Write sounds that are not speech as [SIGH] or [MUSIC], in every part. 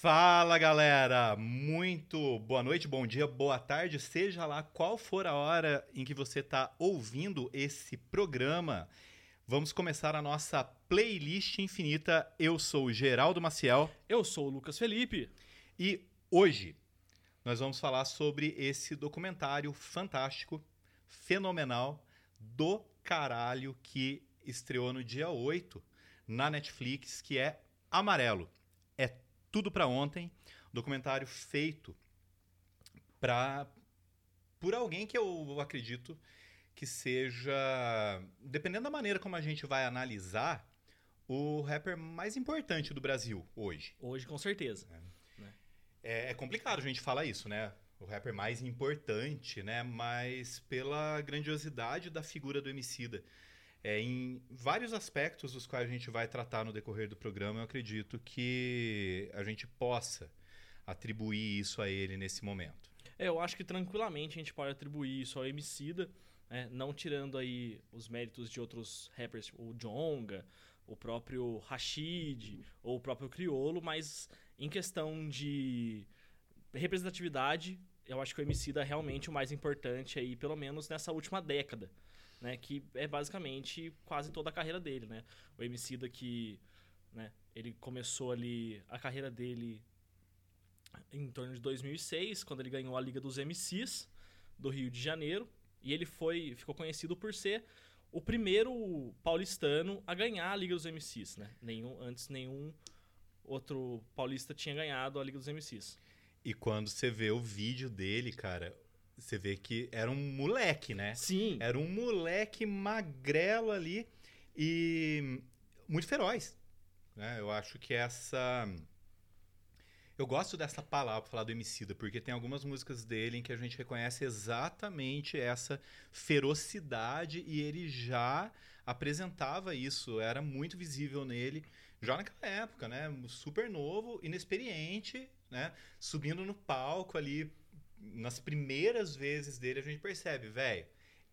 Fala galera, muito boa noite, bom dia, boa tarde, seja lá qual for a hora em que você está ouvindo esse programa. Vamos começar a nossa playlist infinita. Eu sou o Geraldo Maciel. Eu sou o Lucas Felipe. E hoje nós vamos falar sobre esse documentário fantástico, fenomenal, do caralho que estreou no dia 8 na Netflix, que é Amarelo. É tudo para ontem, documentário feito para por alguém que eu acredito que seja, dependendo da maneira como a gente vai analisar, o rapper mais importante do Brasil hoje. Hoje, com certeza. É, é complicado a gente falar isso, né? O rapper mais importante, né? Mas pela grandiosidade da figura do Emicida. É, em vários aspectos dos quais a gente vai tratar no decorrer do programa, eu acredito que a gente possa atribuir isso a ele nesse momento. É, eu acho que tranquilamente a gente pode atribuir isso ao Emicida, né? não tirando aí os méritos de outros rappers, o Jonga, o próprio Rashid, ou o próprio Criolo, mas em questão de representatividade, eu acho que o Emicida é realmente o mais importante aí, pelo menos nessa última década né? Que é basicamente quase toda a carreira dele, né? O Emicida que, né? Ele começou ali a carreira dele em torno de 2006, quando ele ganhou a Liga dos MCs do Rio de Janeiro, e ele foi ficou conhecido por ser o primeiro paulistano a ganhar a Liga dos MCs, né? Nenhum antes nenhum outro paulista tinha ganhado a Liga dos MCs. E quando você vê o vídeo dele, cara, você vê que era um moleque, né? Sim. Era um moleque magrelo ali e muito feroz. Né? Eu acho que essa. Eu gosto dessa palavra para falar do Emicida, porque tem algumas músicas dele em que a gente reconhece exatamente essa ferocidade e ele já apresentava isso, era muito visível nele já naquela época, né? Super novo, inexperiente, né? Subindo no palco ali, nas primeiras vezes dele, a gente percebe, velho,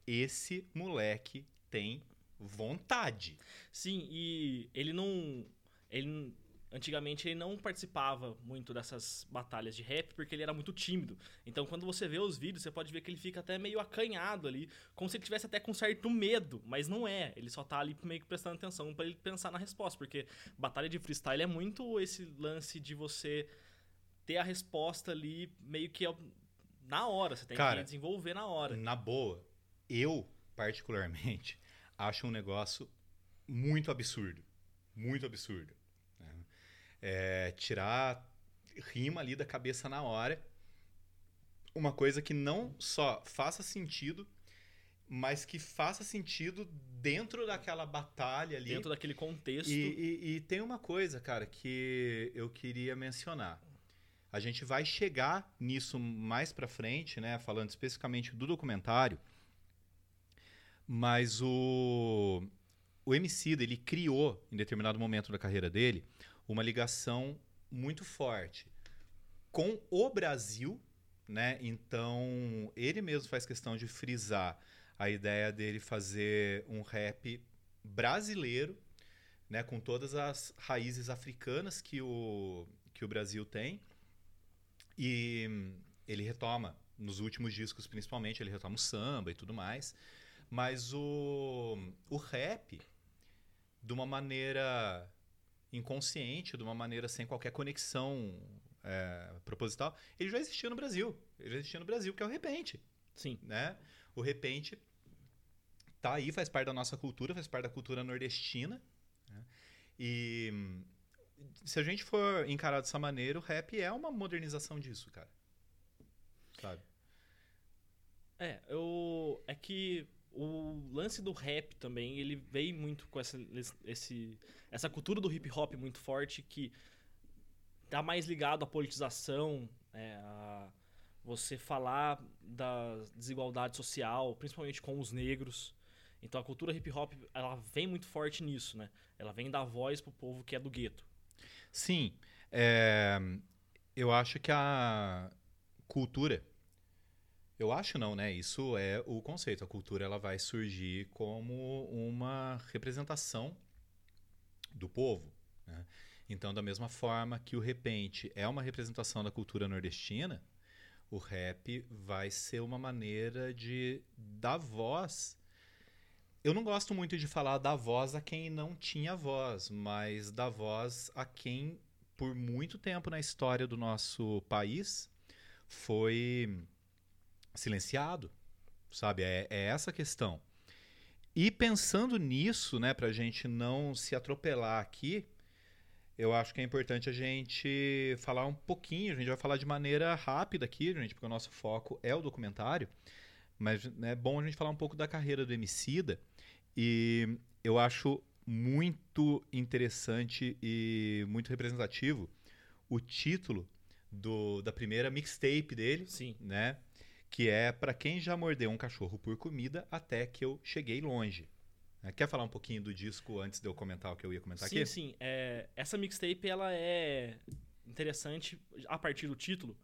esse moleque tem vontade. Sim, e ele não. Ele, antigamente ele não participava muito dessas batalhas de rap porque ele era muito tímido. Então quando você vê os vídeos, você pode ver que ele fica até meio acanhado ali, como se ele tivesse até com certo medo, mas não é. Ele só tá ali meio que prestando atenção para ele pensar na resposta, porque batalha de freestyle é muito esse lance de você ter a resposta ali meio que na hora, você tem Cara, que desenvolver na hora. Na boa, eu, particularmente, [LAUGHS] acho um negócio muito absurdo. Muito absurdo. Né? É, tirar rima ali da cabeça na hora. Uma coisa que não só faça sentido, mas que faça sentido dentro daquela batalha ali. Dentro daquele contexto. E, e, e tem uma coisa, cara, que eu queria mencionar. A gente vai chegar nisso mais para frente, né, falando especificamente do documentário. Mas o o Emicida, ele criou em determinado momento da carreira dele uma ligação muito forte com o Brasil, né? Então, ele mesmo faz questão de frisar a ideia dele fazer um rap brasileiro, né, com todas as raízes africanas que o que o Brasil tem. E ele retoma, nos últimos discos principalmente, ele retoma o samba e tudo mais. Mas o, o rap, de uma maneira inconsciente, de uma maneira sem qualquer conexão é, proposital, ele já existia no Brasil. Ele já existia no Brasil, que é o repente. Sim. Né? O repente tá aí, faz parte da nossa cultura, faz parte da cultura nordestina. Né? E se a gente for encarar dessa maneira, o rap é uma modernização disso, cara. Sabe? É, eu, é que o lance do rap também, ele veio muito com essa, esse, essa cultura do hip hop muito forte que tá mais ligado à politização, é, a você falar da desigualdade social, principalmente com os negros. Então a cultura hip hop, ela vem muito forte nisso, né? Ela vem dar voz pro povo que é do gueto. Sim. É, eu acho que a cultura. Eu acho não, né? Isso é o conceito. A cultura ela vai surgir como uma representação do povo. Né? Então, da mesma forma que o repente é uma representação da cultura nordestina, o rap vai ser uma maneira de dar voz. Eu não gosto muito de falar da voz a quem não tinha voz, mas da voz a quem, por muito tempo na história do nosso país, foi silenciado, sabe? É, é essa a questão. E pensando nisso, né, para a gente não se atropelar aqui, eu acho que é importante a gente falar um pouquinho. A gente vai falar de maneira rápida aqui, gente, porque o nosso foco é o documentário. Mas né, é bom a gente falar um pouco da carreira do Emicida. E eu acho muito interessante e muito representativo o título do, da primeira mixtape dele, Sim. né? Que é para quem já mordeu um cachorro por comida até que eu cheguei longe. Né? Quer falar um pouquinho do disco antes de eu comentar o que eu ia comentar sim, aqui? sim. É, essa mixtape ela é interessante a partir do título,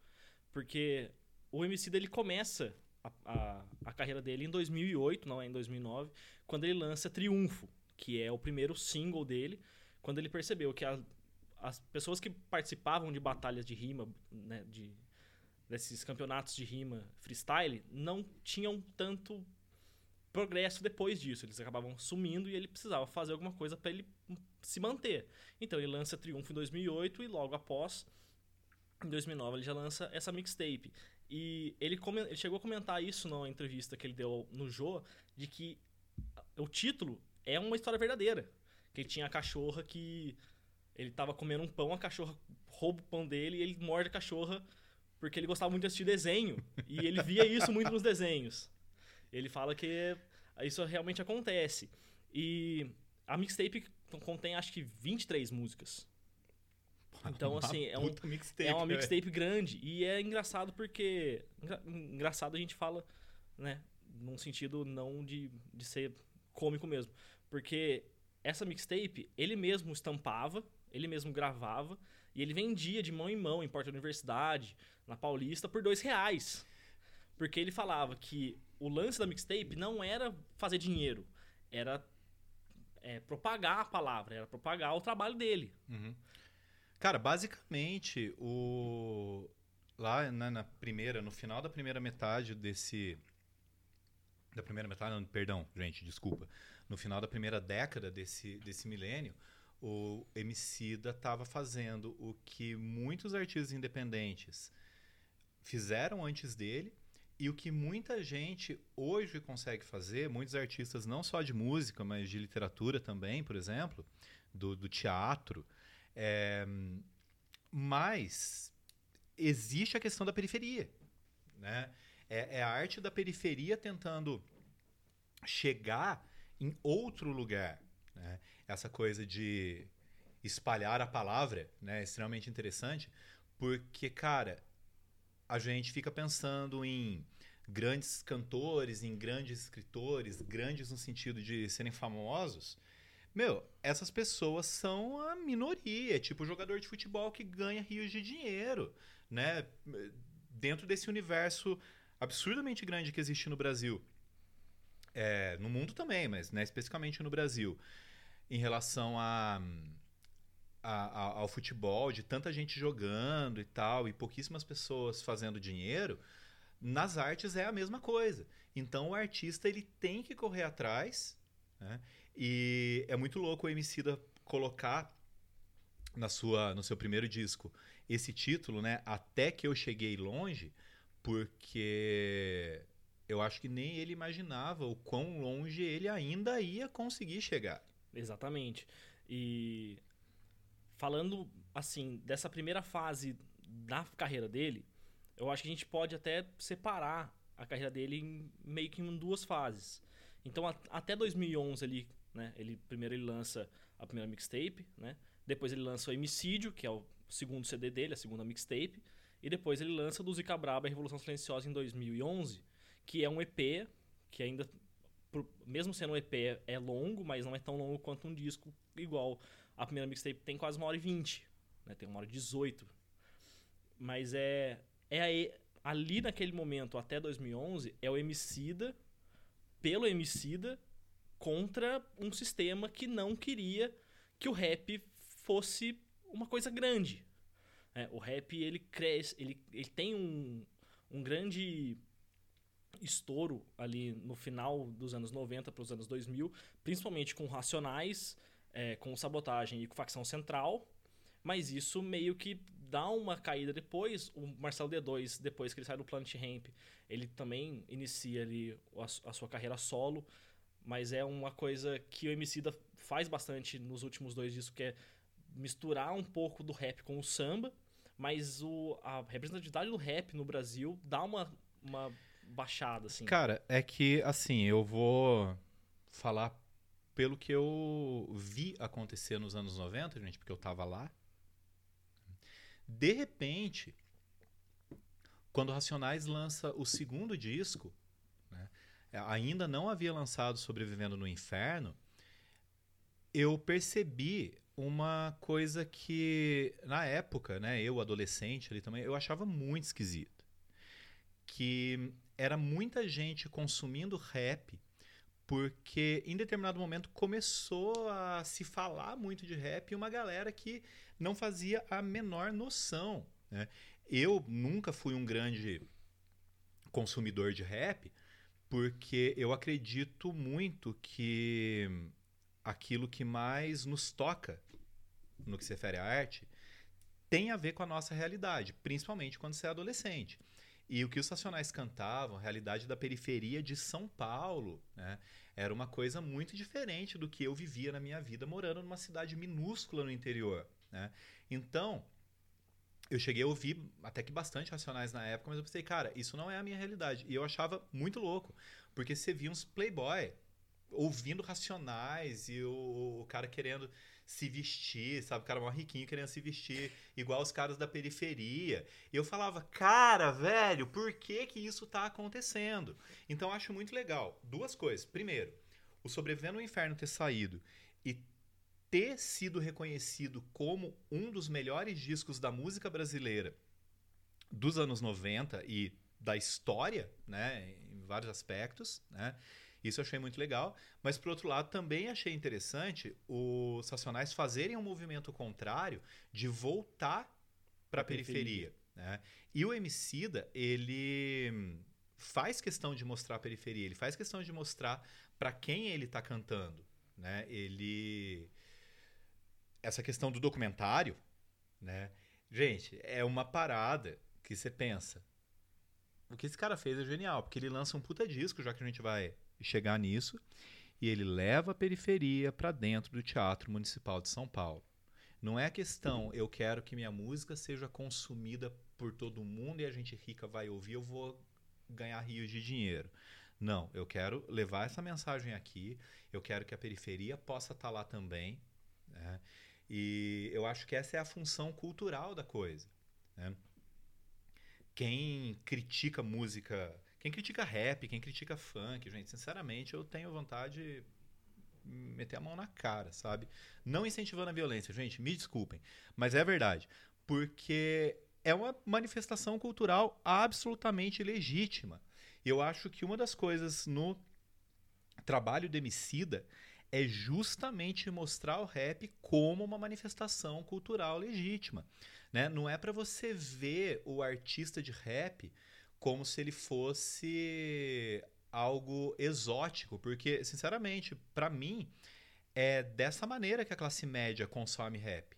porque o MC ele começa a, a, carreira dele em 2008, não é em 2009, quando ele lança Triunfo, que é o primeiro single dele, quando ele percebeu que a, as pessoas que participavam de batalhas de rima, né, de, desses campeonatos de rima freestyle, não tinham tanto progresso depois disso. Eles acabavam sumindo e ele precisava fazer alguma coisa para ele se manter. Então ele lança Triunfo em 2008 e logo após, em 2009, ele já lança essa mixtape. E ele, ele chegou a comentar isso numa entrevista que ele deu no Jô, de que o título é uma história verdadeira. Que ele tinha a cachorra que ele tava comendo um pão, a cachorra rouba o pão dele e ele morde a cachorra porque ele gostava muito de assistir desenho. E ele via isso muito nos desenhos. Ele fala que isso realmente acontece. E a mixtape contém acho que 23 músicas. Então, assim, é, um, mixtape, é uma mixtape grande. E é engraçado porque. engra- Engraçado a gente fala, né? Num sentido não de, de ser cômico mesmo. Porque essa mixtape, ele mesmo estampava, ele mesmo gravava, e ele vendia de mão em mão em porta da universidade, na Paulista, por dois reais. Porque ele falava que o lance da mixtape não era fazer dinheiro, era é, propagar a palavra, era propagar o trabalho dele. Uhum. Cara, basicamente, o lá na, na primeira, no final da primeira metade desse da primeira metade, não, perdão, gente, desculpa. No final da primeira década desse desse milênio, o Emicida estava fazendo o que muitos artistas independentes fizeram antes dele e o que muita gente hoje consegue fazer, muitos artistas não só de música, mas de literatura também, por exemplo, do, do teatro, é, mas existe a questão da periferia. Né? É, é a arte da periferia tentando chegar em outro lugar. Né? Essa coisa de espalhar a palavra né? é extremamente interessante, porque, cara, a gente fica pensando em grandes cantores, em grandes escritores, grandes no sentido de serem famosos. Meu, essas pessoas são a minoria, tipo jogador de futebol que ganha rios de dinheiro, né? Dentro desse universo absurdamente grande que existe no Brasil. É, no mundo também, mas né, especificamente no Brasil. Em relação a- a- ao futebol, de tanta gente jogando e tal, e pouquíssimas pessoas fazendo dinheiro, nas artes é a mesma coisa. Então o artista ele tem que correr atrás, né? E é muito louco o Emicida colocar na sua, no seu primeiro disco esse título, né? Até que eu cheguei longe, porque eu acho que nem ele imaginava o quão longe ele ainda ia conseguir chegar. Exatamente. E falando assim dessa primeira fase da carreira dele, eu acho que a gente pode até separar a carreira dele em, meio que em duas fases. Então a- até 2011 ali, né, ele primeiro ele lança a primeira mixtape, né? Depois ele lança o Emicídio, que é o segundo CD dele, a segunda mixtape, e depois ele lança do Zica Braba a Revolução Silenciosa em 2011, que é um EP que ainda mesmo sendo um EP, é longo, mas não é tão longo quanto um disco igual. A primeira mixtape tem quase uma hora e vinte, né? Tem uma hora e dezoito. Mas é, é aí- ali naquele momento, até 2011, é o Emicida, pelo Emicida, contra um sistema que não queria que o rap fosse uma coisa grande. É, o rap, ele cresce, ele, ele tem um, um grande estouro ali no final dos anos 90 para os anos 2000, principalmente com Racionais, é, com Sabotagem e com Facção Central, mas isso meio que dá uma caída depois. O Marcelo D2, depois que ele sai do Planet Ramp, ele também inicia ali a, a sua carreira solo, mas é uma coisa que o Emicida faz bastante nos últimos dois discos, que é misturar um pouco do rap com o samba, mas o, a representatividade do rap no Brasil dá uma, uma baixada, assim. Cara, é que, assim, eu vou falar pelo que eu vi acontecer nos anos 90, gente, porque eu tava lá. De repente, quando o Racionais lança o segundo disco, ainda não havia lançado Sobrevivendo no Inferno, eu percebi uma coisa que, na época, né, eu, adolescente ali também, eu achava muito esquisito. Que era muita gente consumindo rap porque em determinado momento começou a se falar muito de rap e uma galera que não fazia a menor noção. Né? Eu nunca fui um grande consumidor de rap porque eu acredito muito que aquilo que mais nos toca no que se refere à arte tem a ver com a nossa realidade, principalmente quando você é adolescente. E o que os Nacionais cantavam, a realidade da periferia de São Paulo, né, era uma coisa muito diferente do que eu vivia na minha vida morando numa cidade minúscula no interior. Né? Então, eu cheguei a ouvir até que bastante Racionais na época, mas eu pensei, cara, isso não é a minha realidade. E eu achava muito louco, porque você via uns playboy ouvindo Racionais e o, o cara querendo se vestir, sabe? O cara mó riquinho querendo se vestir igual os caras da periferia. E eu falava, cara, velho, por que que isso tá acontecendo? Então acho muito legal. Duas coisas. Primeiro, o Sobrevivendo ao Inferno ter saído e ter sido reconhecido como um dos melhores discos da música brasileira dos anos 90 e da história, né, em vários aspectos, né? Isso eu achei muito legal. Mas, por outro lado, também achei interessante os Racionais fazerem um movimento contrário de voltar para a periferia. periferia né? E o Emicida, ele faz questão de mostrar a periferia, ele faz questão de mostrar para quem ele está cantando. Né? Ele... Essa questão do documentário, né? Gente, é uma parada que você pensa. O que esse cara fez é genial, porque ele lança um puta disco, já que a gente vai chegar nisso, e ele leva a periferia para dentro do Teatro Municipal de São Paulo. Não é a questão, eu quero que minha música seja consumida por todo mundo e a gente rica vai ouvir, eu vou ganhar rios de dinheiro. Não, eu quero levar essa mensagem aqui, eu quero que a periferia possa estar tá lá também. Né? E eu acho que essa é a função cultural da coisa. Né? Quem critica música quem critica rap, quem critica funk, gente, sinceramente, eu tenho vontade de meter a mão na cara, sabe? Não incentivando a violência, gente, me desculpem, mas é verdade. Porque é uma manifestação cultural absolutamente legítima. Eu acho que uma das coisas no trabalho do Emicida é justamente mostrar o rap como uma manifestação cultural legítima. Né? Não é para você ver o artista de rap como se ele fosse algo exótico, porque sinceramente, para mim, é dessa maneira que a classe média consome rap.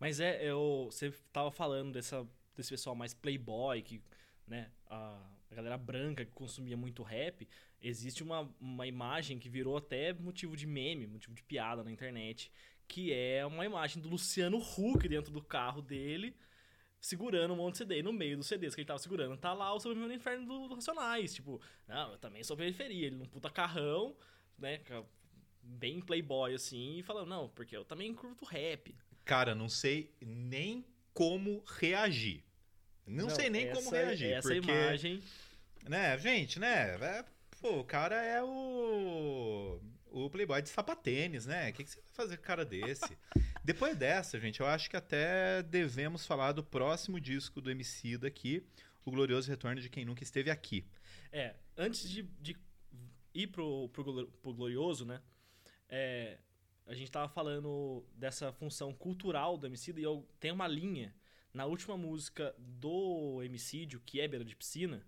Mas é, eu, você tava falando dessa, desse pessoal mais playboy, que, né, a, a galera branca que consumia muito rap, existe uma, uma imagem que virou até motivo de meme, motivo de piada na internet, que é uma imagem do Luciano Huck dentro do carro dele, segurando um monte de CD. E no meio dos CDs que ele tava segurando, tá lá o Sobrevivendo no Inferno do, do Racionais. Tipo, não, eu também sou periferia. Ele num puta carrão, né? Bem playboy, assim, e falando, não, porque eu também curto rap. Cara, não sei nem como reagir. Não, não sei nem como reagir. Essa porque, imagem. Né, gente, né? É, pô, o cara é o. O Playboy de sapatênis, né? O que, que você vai fazer com cara desse? [LAUGHS] Depois dessa, gente, eu acho que até devemos falar do próximo disco do MC daqui, O Glorioso Retorno de Quem Nunca Esteve Aqui. É, antes de, de ir pro, pro, pro Glorioso, né? É, a gente tava falando dessa função cultural do Emicida e eu tenho uma linha na última música do Emicídio, que é Beira de Piscina,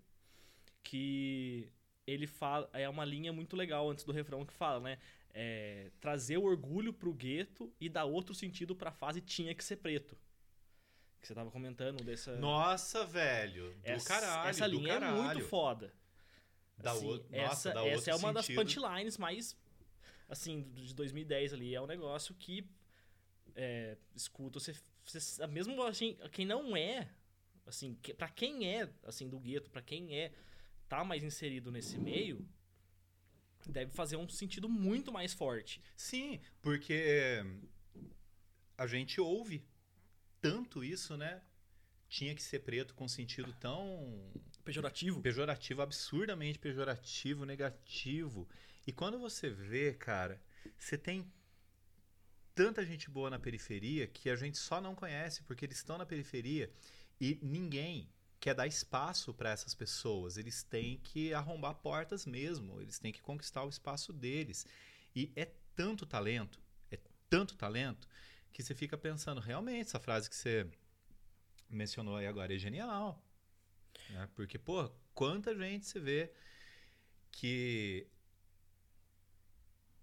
que ele fala, é uma linha muito legal antes do refrão que fala, né? É, trazer o orgulho pro gueto e dar outro sentido pra fase tinha que ser preto. Que você tava comentando dessa. Nossa, velho. Do essa, caralho. Essa linha caralho. é muito foda. Dá Assim, essa nossa, dá essa é uma das sentido. punchlines mais. Assim, de 2010 ali. É um negócio que. É, escuta, você, você. Mesmo assim, quem não é. Assim, que, pra quem é, assim, do gueto, pra quem é. Tá mais inserido nesse meio. Deve fazer um sentido muito mais forte. Sim, porque a gente ouve tanto isso, né? Tinha que ser preto com sentido tão Pejorativo. pejorativo, absurdamente pejorativo, negativo. E quando você vê, cara, você tem tanta gente boa na periferia que a gente só não conhece porque eles estão na periferia e ninguém quer dar espaço para essas pessoas. Eles têm que arrombar portas mesmo, eles têm que conquistar o espaço deles. E é tanto talento, é tanto talento que você fica pensando, realmente, essa frase que você mencionou aí agora é genial. né? Porque, pô, quanta gente você vê que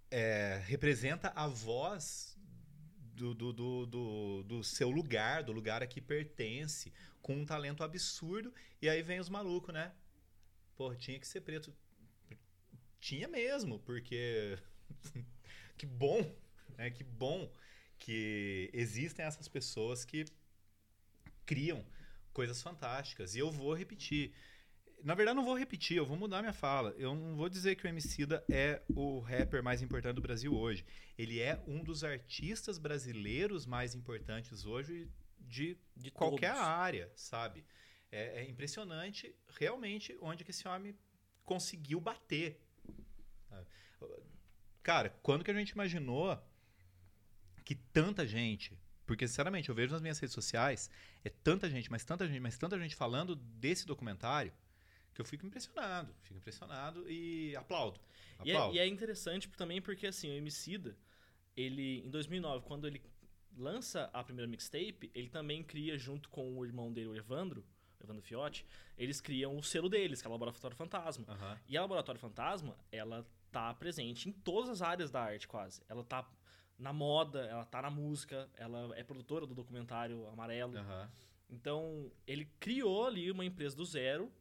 é, representa a voz do, do, do, do, do seu lugar, do lugar a que pertence, com um talento absurdo, e aí vem os malucos, né? Pô, tinha que ser preto. Tinha mesmo, porque. [LAUGHS] que bom, né? Que bom que existem essas pessoas que criam coisas fantásticas. E eu vou repetir. Na verdade, não vou repetir, eu vou mudar minha fala. Eu não vou dizer que o Emicida é o rapper mais importante do Brasil hoje. Ele é um dos artistas brasileiros mais importantes hoje de De qualquer todos. área, sabe? É, é impressionante realmente onde que esse homem conseguiu bater. Cara, quando que a gente imaginou que tanta gente, porque sinceramente eu vejo nas minhas redes sociais, é tanta gente, mas tanta gente, mas tanta gente falando desse documentário que eu fico impressionado, fico impressionado e aplaudo. E é, aplaudo. e é interessante também porque, assim, o Emicida, ele, em 2009, quando ele lança a primeira mixtape, ele também cria, junto com o irmão dele, o Evandro, o Evandro Fiotti, eles criam o selo deles, que é o Laboratório Fantasma. Aham. E a Laboratório Fantasma, ela tá presente em todas as áreas da arte, quase. Ela tá na moda, ela tá na música, ela é produtora do documentário Amarelo. Aham. Então, ele criou ali uma empresa do zero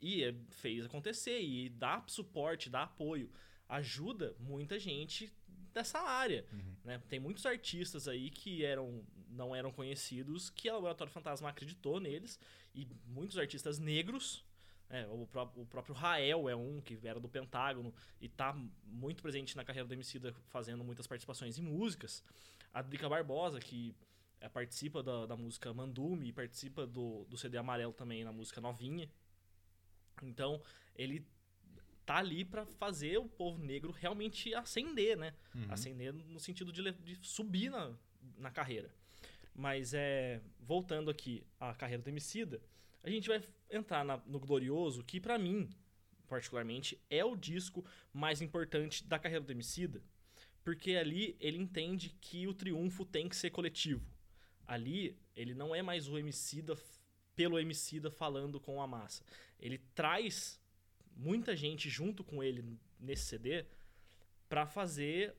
e eh, fez acontecer. E dá suporte, dá apoio, ajuda muita gente dessa área. Uhum. né? Tem muitos artistas aí que eram não eram conhecidos, que a Laboratório Fantasma acreditou neles. E muitos artistas negros. né? o, pró- o próprio Rael é um que era do Pentágono e tá muito presente na carreira do Emicida, fazendo muitas participações em músicas. A Drica Barbosa, que eh, participa da, da música Mandume e participa do, do CD Amarelo também na música Novinha. Então, ele tá ali pra fazer o povo negro realmente ascender, né? Uhum. Ascender no sentido de, de subir na, na carreira. Mas é voltando aqui à carreira do Emicida, a gente vai entrar na- no Glorioso, que pra mim, particularmente, é o disco mais importante da carreira do Emicida, porque ali ele entende que o triunfo tem que ser coletivo. Ali ele não é mais o Emicida pelo Emicida falando com a massa. Ele traz muita gente junto com ele nesse CD pra fazer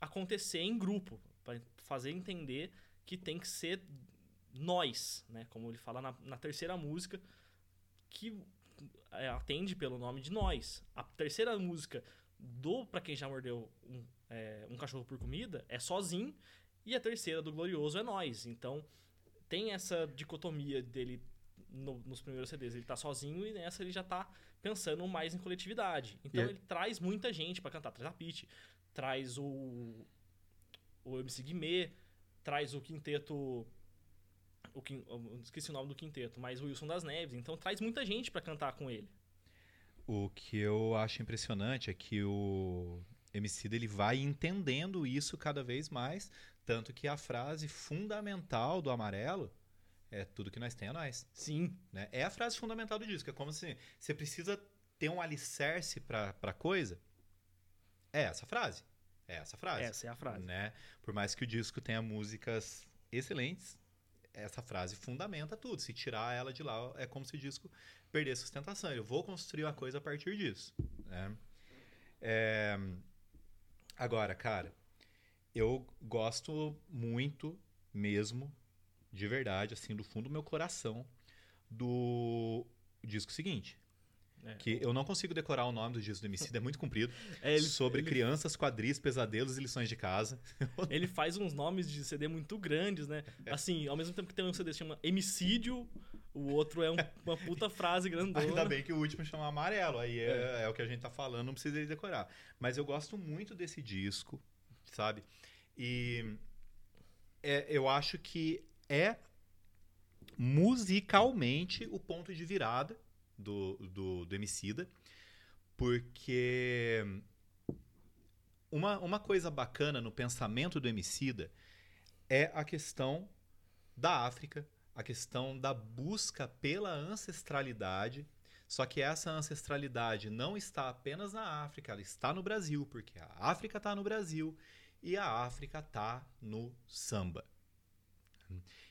acontecer em grupo, pra fazer entender que tem que ser nós, né? Como ele fala na, na terceira música, que é, atende pelo nome de nós. A terceira música do Pra Quem Já Mordeu um, é, um Cachorro por Comida é sozinho, e a terceira do Glorioso é nós. Então tem essa dicotomia dele no- nos primeiros CDs. Ele tá sozinho e nessa ele já tá pensando mais em coletividade. Então E é- ele traz muita gente pra cantar. Traz a Pitty, traz o, o MC Guimê, traz o quinteto. O, esqueci o nome do quinteto, mas o Wilson das Neves. Então traz muita gente pra cantar com ele. O que eu acho impressionante é que o MC ele vai entendendo isso cada vez mais, tanto que a frase fundamental do amarelo é tudo que nós tem é nós. Sim, né? É a frase fundamental do disco. É como se você precisa ter um alicerce pra coisa. É essa frase. É essa frase. Essa é a frase. Né? Por mais que o disco tenha músicas excelentes, essa frase fundamenta tudo. Se tirar ela de lá, é como se o disco perdesse sustentação. Eu vou construir a coisa a partir disso. Né? É... Agora, cara, eu gosto muito mesmo, de verdade, assim, do fundo do meu coração, do disco seguinte. É. Que eu não consigo decorar o nome do disco do MC, é muito comprido. [LAUGHS] É, ele, sobre ele... crianças, quadris, pesadelos e lições de casa. [LAUGHS] Ele faz uns nomes de CD muito grandes, né? É. Assim, ao mesmo tempo que tem um CD que chama Emicídio, o outro é um, uma puta frase grandona. Ainda bem que o último chama Amarelo, aí é, é. é o que a gente tá falando, não precisa decorar. Mas eu gosto muito desse disco, sabe? E é, eu acho que é musicalmente o ponto de virada do, do, do Emicida, porque uma, uma coisa bacana no pensamento do Emicida é a questão da África, a questão da busca pela ancestralidade, só que essa ancestralidade não está apenas na África, ela está no Brasil, porque a África está no Brasil e a África está no samba.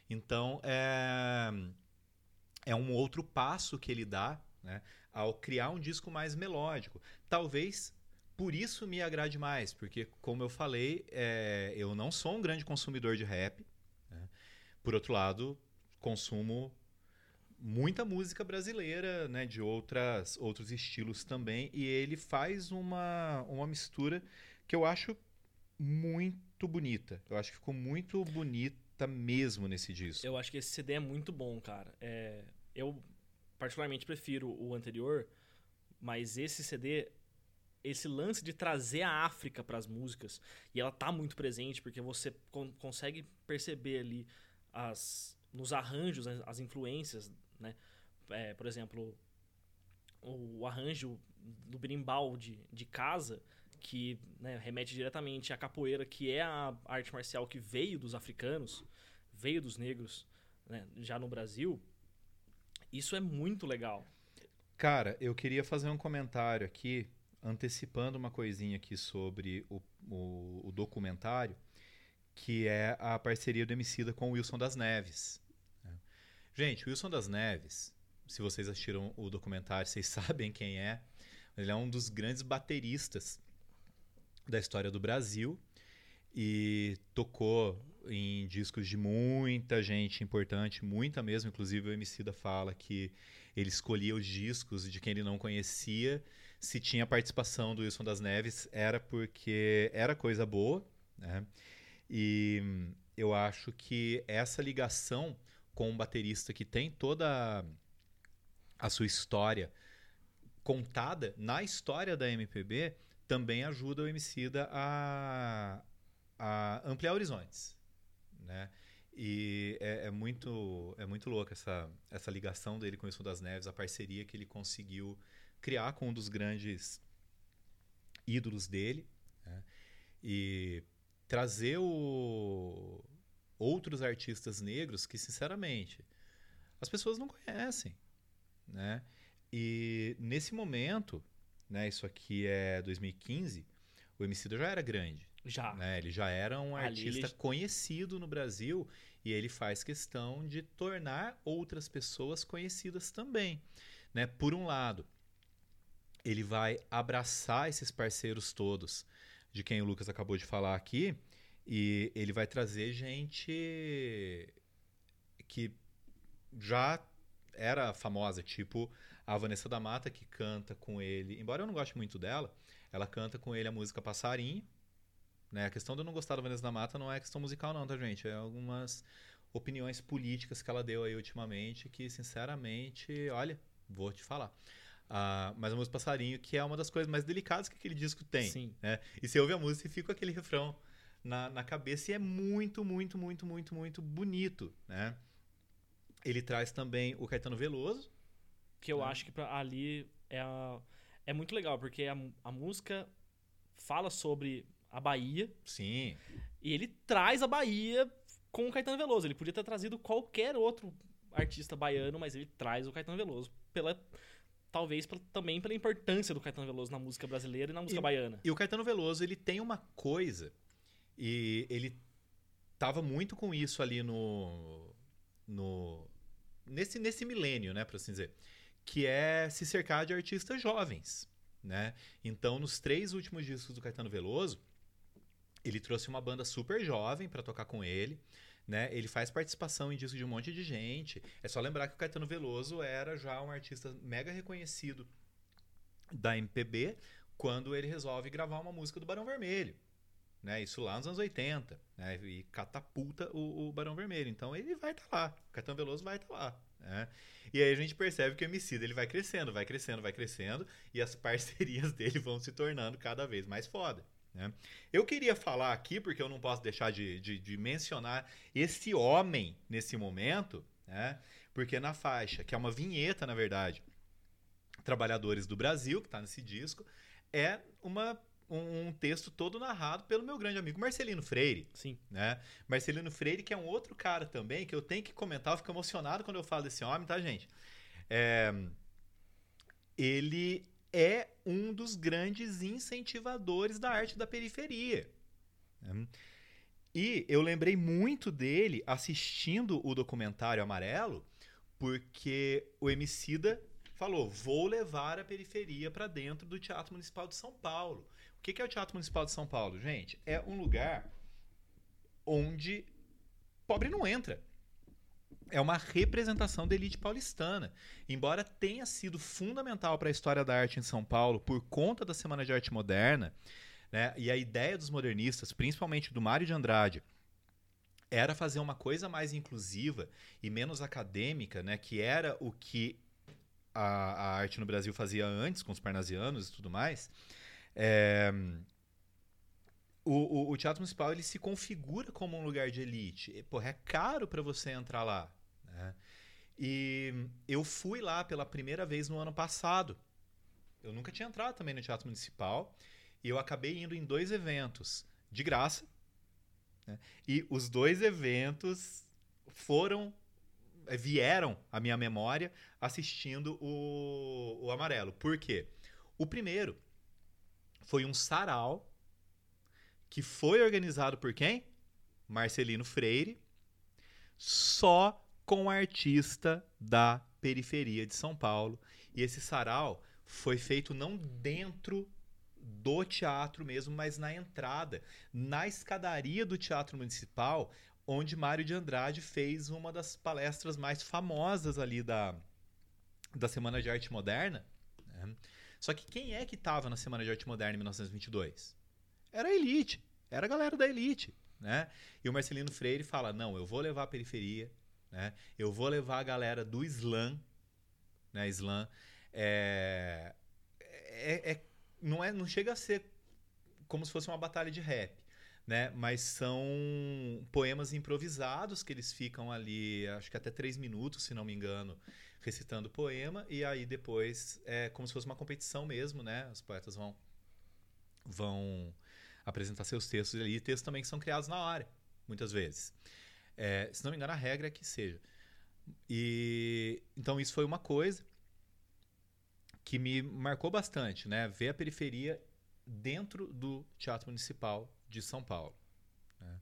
Então, é, é um outro passo que ele dá né, ao criar um disco mais melódico. Talvez por isso me agrade mais, porque, como eu falei, é, eu não sou um grande consumidor de rap. Né? Por outro lado, consumo muita música brasileira, né, de outras, outros estilos também, e ele faz uma, uma mistura que eu acho muito bonita. Eu acho que ficou muito bonita mesmo nesse disco. Eu acho que esse CD é muito bom, cara. É, eu particularmente prefiro o anterior, mas esse CD, esse lance de trazer a África para as músicas, e ela tá muito presente porque você con consegue perceber ali as nos arranjos as, as influências, né? É, por exemplo, o, o arranjo do berimbau de, de casa que né, remete diretamente à capoeira, que é a arte marcial que veio dos africanos, veio dos negros, né, já no Brasil, isso é muito legal. Cara, eu queria fazer um comentário aqui, antecipando uma coisinha aqui sobre o, o, o documentário, que é a parceria do Emicida com o Wilson das Neves. Né. Gente, o Wilson das Neves, se vocês assistiram o documentário, vocês [LAUGHS] sabem quem é. Ele é um dos grandes bateristas da história do Brasil e tocou em discos de muita gente importante, muita mesmo. Inclusive o Emicida fala que ele escolhia os discos de quem ele não conhecia. Se tinha participação do Wilson das Neves, era porque era coisa boa, né? E eu acho que essa ligação com um baterista que tem toda a sua história contada na história da MPB também ajuda o Emicida a, a ampliar horizontes, né? E é, é, muito é muito louca essa essa ligação dele com o Wilson das Neves, a parceria que ele conseguiu criar com um dos grandes ídolos dele, né? e trazer o, outros artistas negros que sinceramente as pessoas não conhecem, né? E nesse momento né? Isso aqui é 2015. O Emicida já era grande. Já. Né? Ele já era um Ali artista ele... conhecido no Brasil e ele faz questão de tornar outras pessoas conhecidas também. Né? Por um lado, ele vai abraçar esses parceiros todos, de quem o Lucas acabou de falar aqui, e ele vai trazer gente que já era famosa, tipo a Vanessa da Mata, que canta com ele, embora eu não goste muito dela, ela canta com ele a música Passarinho. Né? A questão de eu não gostar da Vanessa da Mata não é questão musical, não, tá, gente? É algumas opiniões políticas que ela deu aí ultimamente que, sinceramente, olha, vou te falar. Uh, mas a música Passarinho, que é uma das coisas mais delicadas que aquele disco tem. Sim. Né? E você ouve a música e fica aquele refrão na, na cabeça e é muito, muito, muito, muito, muito bonito, né? Ele traz também o Caetano Veloso, que eu é. acho que pra, ali é, a, é muito legal, porque a, a música fala sobre a Bahia. Sim. E ele traz a Bahia com o Caetano Veloso. Ele podia ter trazido qualquer outro artista baiano, mas ele traz o Caetano Veloso pela, talvez também pela importância do Caetano Veloso na música brasileira e na música E- baiana. E o Caetano Veloso, ele tem uma coisa, e ele tava muito com isso ali no. no nesse, nesse milênio, né, por assim dizer, que é se cercar de artistas jovens, né? Então, nos três últimos discos do Caetano Veloso, ele trouxe uma banda super jovem para tocar com ele, né? Ele faz participação em disco de um monte de gente. É só lembrar que o Caetano Veloso era já um artista mega reconhecido da MPB quando ele resolve gravar uma música do Barão Vermelho. Né? Isso lá nos anos 80. Né? E catapulta o, o Barão Vermelho. Então ele vai estar lá. O Caetano Veloso vai estar lá. Né? E aí a gente percebe que o Emicida ele vai crescendo, vai crescendo, vai crescendo. E as parcerias [LAUGHS] dele vão se tornando cada vez mais foda. Né? Eu queria falar aqui, porque eu não posso deixar de, de, de mencionar esse homem nesse momento, né? porque na faixa, que é uma vinheta, na verdade, Trabalhadores do Brasil, que está nesse disco, é uma, um, um texto todo narrado pelo meu grande amigo Marcelino Freire. Sim. Né? Marcelino Freire, que é um outro cara também, que eu tenho que comentar, eu fico emocionado quando eu falo desse homem, tá, gente? É, ele é um dos grandes incentivadores da arte da periferia. né? E eu lembrei muito dele assistindo o documentário Amarelo, porque o Emicida falou: vou levar a periferia para dentro do Teatro Municipal de São Paulo. O que é o Teatro Municipal de São Paulo, gente? É um lugar onde pobre não entra. É uma representação da elite paulistana. Embora tenha sido fundamental para a história da arte em São Paulo por conta da Semana de Arte Moderna, né? E a ideia dos modernistas, principalmente do Mário de Andrade, era fazer uma coisa mais inclusiva e menos acadêmica, né? Que era o que a, a arte no Brasil fazia antes com os parnasianos e tudo mais. É, o, o- o Teatro Municipal ele se configura como um lugar de elite. E, porra, é caro para você entrar lá. né? E eu fui lá pela primeira vez no ano passado. Eu nunca tinha entrado também no Teatro Municipal. E eu acabei indo em dois eventos de graça. né? E os dois eventos foram eh, vieram à minha memória assistindo o, o Amarelo. Por quê? O primeiro foi um sarau que foi organizado por quem? Marcelino Freire, só com artista da periferia de São Paulo. E esse sarau foi feito não dentro do teatro mesmo, mas na entrada, na escadaria do Teatro Municipal, onde Mário de Andrade fez uma das palestras mais famosas ali da, da Semana de Arte Moderna. né? Só que quem é que estava na Semana de Arte Moderna em 1922? Era a elite, era a galera da elite. Né? E o Marcelino Freire fala: não, eu vou levar a periferia, né? eu vou levar a galera do slam. Né? Slam é, é, é- não, é, não chega a ser como se fosse uma batalha de rap. Né? Mas são poemas improvisados que eles ficam ali, acho que até três minutos, se não me engano, recitando poema, e aí depois é como se fosse uma competição mesmo, né? Os poetas vão vão apresentar seus textos ali, textos também que são criados na hora, muitas vezes. É, se não me engano, a regra é que seja. E então isso foi uma coisa que me marcou bastante, né? Ver a periferia dentro do Teatro Municipal de São Paulo. né?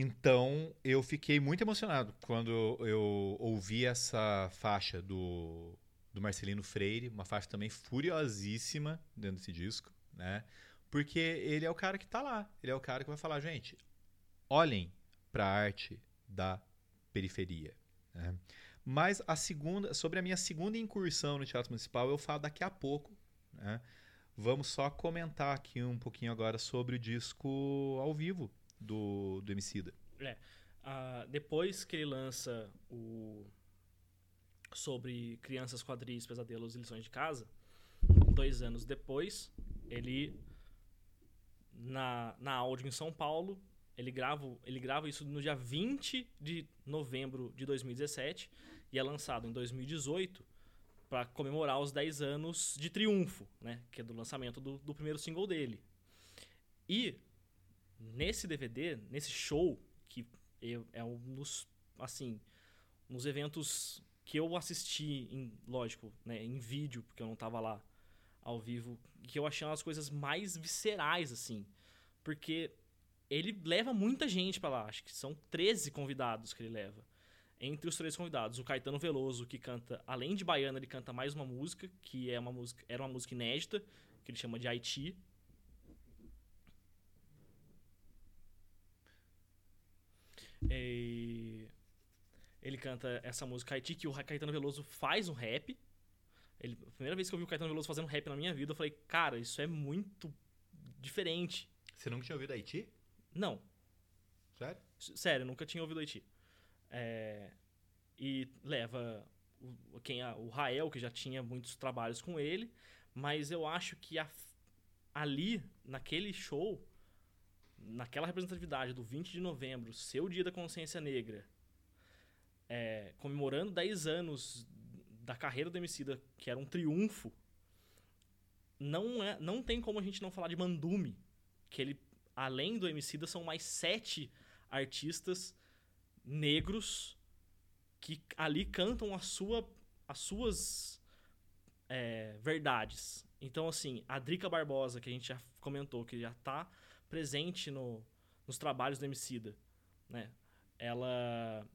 Então eu fiquei muito emocionado quando eu ouvi essa faixa do, do Marcelino Freire, uma faixa também furiosíssima dentro desse disco, né? Porque ele é o cara que tá lá, ele é o cara que vai falar, gente, olhem para a arte da periferia. né? Mas a segunda, sobre a minha segunda incursão no Teatro Municipal, eu falo daqui a pouco. né? Vamos só comentar aqui um pouquinho agora sobre o disco ao vivo do, do Emicida. Ah, depois que ele lança o sobre crianças, quadris, pesadelos e lições de casa, dois anos depois, ele na, na áudio em São Paulo, ele grava, ele grava isso no dia 20 de novembro de 2017 e é lançado em 2018 para comemorar os 10 anos de triunfo, né? Que é do lançamento do, do primeiro single dele. E nesse DVD, nesse show, que eu- é um dos, assim, dos eventos que eu assisti, em, lógico, né, em vídeo, porque eu não tava lá ao vivo, que eu achei uma das coisas mais viscerais, assim. Porque ele leva muita gente para lá, acho que são 13 convidados que ele leva. Entre os três convidados, o Caetano Veloso, que canta, além de baiana, ele canta mais uma música, que é uma música, era uma música inédita, que ele chama de Haiti. E ele canta essa música Haiti, que o Caetano Veloso faz um rap. Ele, a primeira vez que eu vi o Caetano Veloso fazendo rap na minha vida, eu falei, cara, isso é muito diferente. Você nunca tinha ouvido Haiti? Não. Sério? Sério, nunca tinha ouvido Haiti. É, e leva o, quem, o Rael, que já tinha muitos trabalhos com ele, mas eu acho que a, ali, naquele show, naquela representatividade do 20 de novembro, seu dia da consciência negra, é, comemorando 10 anos da carreira do Emicida, que era um triunfo, não, é, não tem como a gente não falar de Mandume, que ele, além do Emicida, são mais sete artistas negros que ali cantam a sua, as suas é, verdades. Então, assim, a Drica Barbosa, que a gente já comentou, que já está presente no, nos trabalhos do Emicida, né? Ela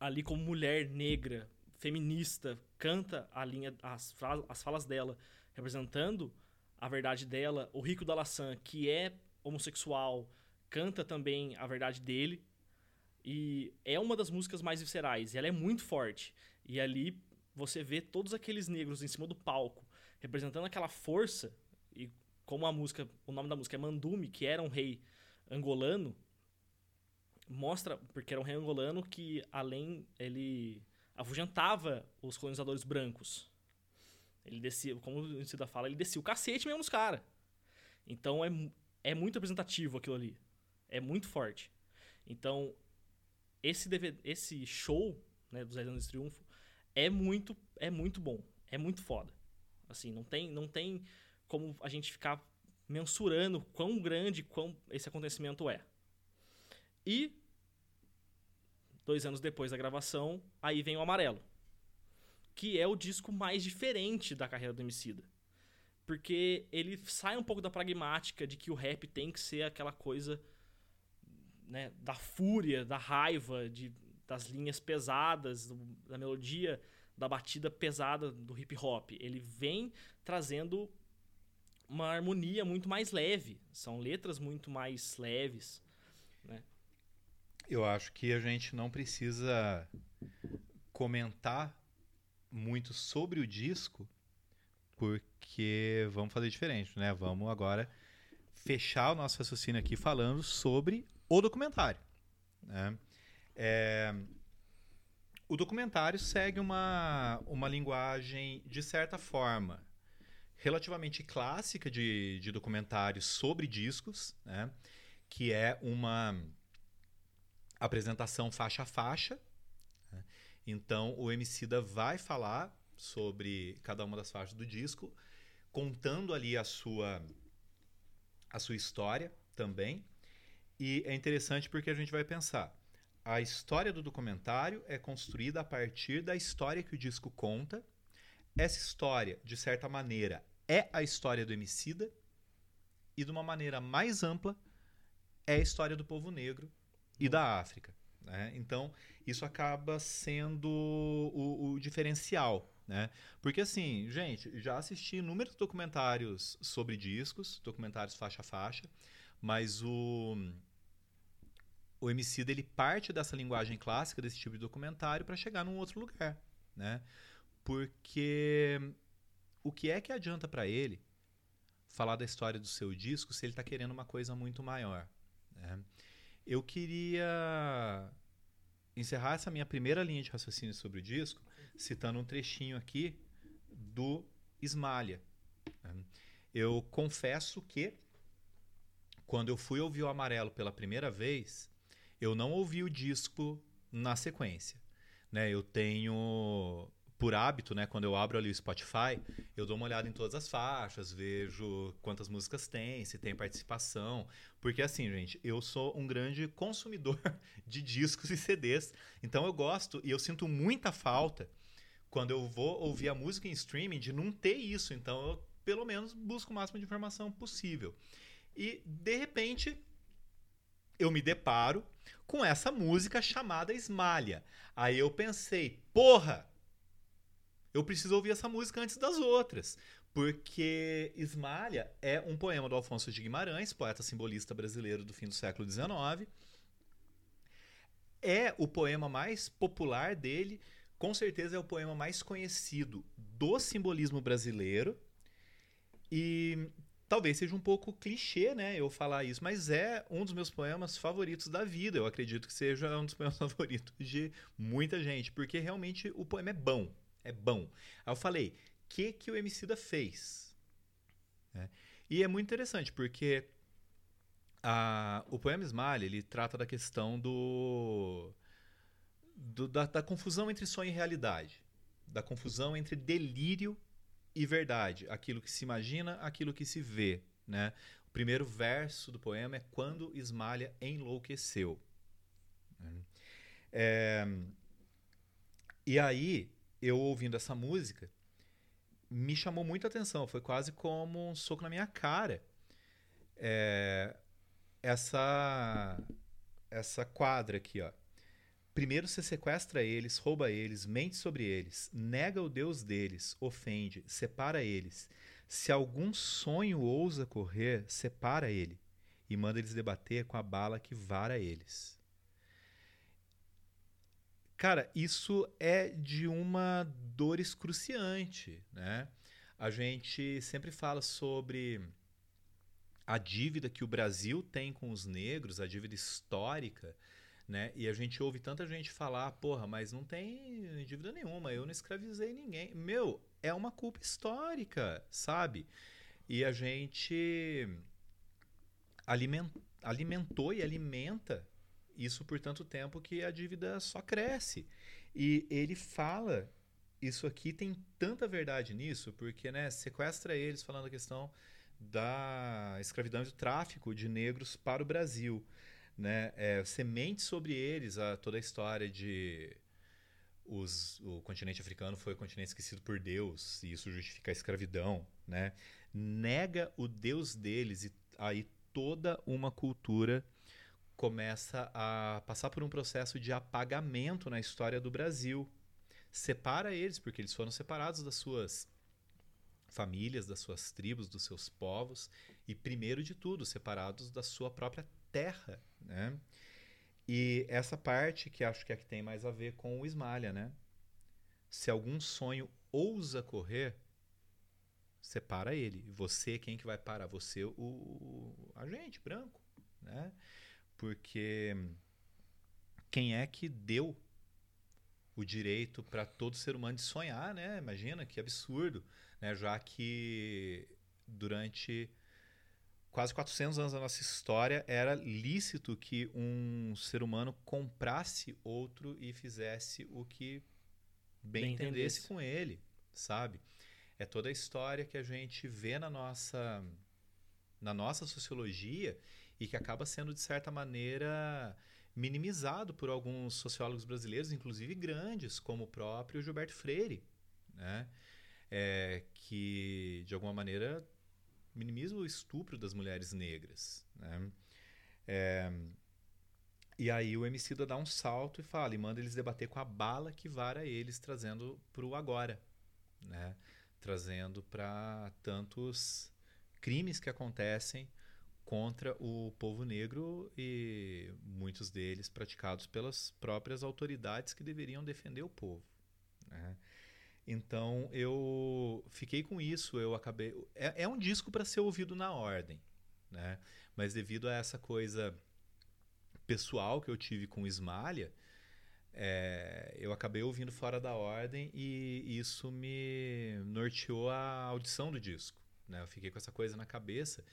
ali como mulher negra, feminista, canta a linha, as, as falas dela, representando a verdade dela. O Rico da Laçã, que é homossexual, canta também a verdade dele. E é uma das músicas mais viscerais, e ela é muito forte. E ali você vê todos aqueles negros em cima do palco, representando aquela força, e como a música, o nome da música é Mandume, que era um rei angolano, mostra, porque era um rei angolano que, além, ele afugentava os colonizadores brancos. Ele descia, como o Cida fala, ele descia o cacete mesmo nos caras. Então é, é muito representativo aquilo ali. É muito forte. Então, esse, DVD, esse show né, dos 10 anos de triunfo é muito, é muito bom. É muito foda. Assim, não tem, não tem como a gente ficar mensurando quão grande quão esse acontecimento é. E dois anos depois da gravação, aí vem o Amarelo, que é o disco mais diferente da carreira do Emicida. Porque ele sai um pouco da pragmática de que o rap tem que ser aquela coisa né, da fúria, da raiva, de, das linhas pesadas, do, da melodia, da batida pesada do hip hop. Ele vem trazendo uma harmonia muito mais leve, são letras muito mais leves. Né? Eu acho que a gente não precisa comentar muito sobre o disco, porque vamos fazer diferente, né? Vamos agora fechar o nosso raciocínio aqui falando sobre o documentário. Né? É... O documentário segue uma, uma linguagem, de certa forma, relativamente clássica de, de documentários sobre discos, né? que é uma apresentação faixa a faixa. Né? Então, o Emicida vai falar sobre cada uma das faixas do disco, contando ali a sua, a sua história também. E é interessante porque a gente vai pensar. A história do documentário é construída a partir da história que o disco conta. Essa história, de certa maneira, é a história do Emicida. E de uma maneira mais ampla, é a história do povo negro e da África. Né? Então, isso acaba sendo o, o, diferencial. Né? Porque, assim, gente, já assisti inúmeros documentários sobre discos, documentários faixa a faixa, mas o, o MC ele parte dessa linguagem clássica, desse tipo de documentário, para chegar num outro lugar. Né? Porque o que é que adianta para ele falar da história do seu disco se ele está querendo uma coisa muito maior? Né? Eu queria encerrar essa minha primeira linha de raciocínio sobre o disco citando um trechinho aqui do Esmalha. Eu confesso que quando eu fui ouvir o Amarelo pela primeira vez, eu não ouvi o disco na sequência. Né? Eu tenho por hábito, né, quando eu abro ali o Spotify, eu dou uma olhada em todas as faixas, vejo quantas músicas tem, se tem participação. Porque assim, gente, eu sou um grande consumidor [LAUGHS] de discos e CDs. Então eu gosto e eu sinto muita falta quando eu vou ouvir a música em streaming de não ter isso. Então eu, pelo menos, busco o máximo de informação possível. E, de repente, eu me deparo com essa música chamada Esmalha. Aí eu pensei, porra! Eu preciso ouvir essa música antes das outras. Porque Esmalha é um poema do Alfonso de Guimarães, poeta simbolista brasileiro do fim do século XIX. É o poema mais popular dele, com certeza é o poema mais conhecido do simbolismo brasileiro. E talvez seja um pouco clichê, né, eu falar isso, mas é um dos meus poemas favoritos da vida. Eu acredito que seja um dos poemas [LAUGHS] favoritos de muita gente, porque realmente o poema é bom é bom. Aí eu falei, o que, que o Emicida fez? É. E é muito interessante, porque a, o poema Smiley, ele trata da questão do, do da, da, confusão entre sonho e realidade. Da confusão entre delírio e verdade. Aquilo que se imagina, aquilo que se vê. Né? O primeiro verso do poema é Quando Ismalha enlouqueceu. É, e aí, eu ouvindo essa música, me chamou muita atenção. Foi quase como um soco na minha cara. É, essa essa quadra aqui, ó. Primeiro você sequestra eles, rouba eles, mente sobre eles, nega o Deus deles, ofende, separa eles. Se algum sonho ousa correr, separa ele e manda eles debater com a bala que vara eles. Cara, isso é de uma dor excruciante, né? A gente sempre fala sobre a dívida que o Brasil tem com os negros, a dívida histórica, né? E a gente ouve tanta gente falar, porra, mas não tem dívida nenhuma, eu não escravizei ninguém. Meu, é uma culpa histórica, sabe? E a gente alimentou e alimenta isso por tanto tempo que a dívida só cresce. E ele fala isso aqui tem tanta verdade nisso, porque né, sequestra eles falando a questão da escravidão e do tráfico de negros para o Brasil. Né? É, semente sobre eles a, toda a história de os, o continente africano foi o continente esquecido por Deus, e isso justifica a escravidão. Né? Nega o Deus deles e aí toda uma cultura começa a passar por um processo de apagamento na história do Brasil. Separa eles, porque eles foram separados das suas famílias, das suas tribos, dos seus povos, e primeiro de tudo, separados da sua própria terra. Né? E essa parte que acho que é que tem mais a ver com o Ismalha, né? Se algum sonho ousa correr, separa ele. Você, quem que vai parar? Você, o agente branco, né? Porque quem é que deu o direito para todo ser humano de sonhar, né? Imagina que absurdo, né? Já que durante quase 400 anos da nossa história era lícito que um ser humano comprasse outro e fizesse o que bem, bem entendesse, entendesse com ele, sabe? É toda a história que a gente vê na nossa na nossa sociologia e que acaba sendo, de certa maneira, minimizado por alguns sociólogos brasileiros, inclusive grandes, como o próprio Gilberto Freire, né? É, que, de alguma maneira, minimiza o estupro das mulheres negras. Né? É, e aí o Emicida dá um salto e fala, e manda eles debater com a bala que vara eles, trazendo para o agora, né? trazendo para tantos crimes que acontecem contra o povo negro e muitos deles praticados pelas próprias autoridades que deveriam defender o povo. Né? Então eu fiquei com isso, eu acabei. É, é um disco para ser ouvido na ordem, né? Mas devido a essa coisa pessoal que eu tive com Ismalha, é, eu acabei ouvindo fora da ordem e isso me norteou a audição do disco. Né? Eu fiquei com essa coisa na cabeça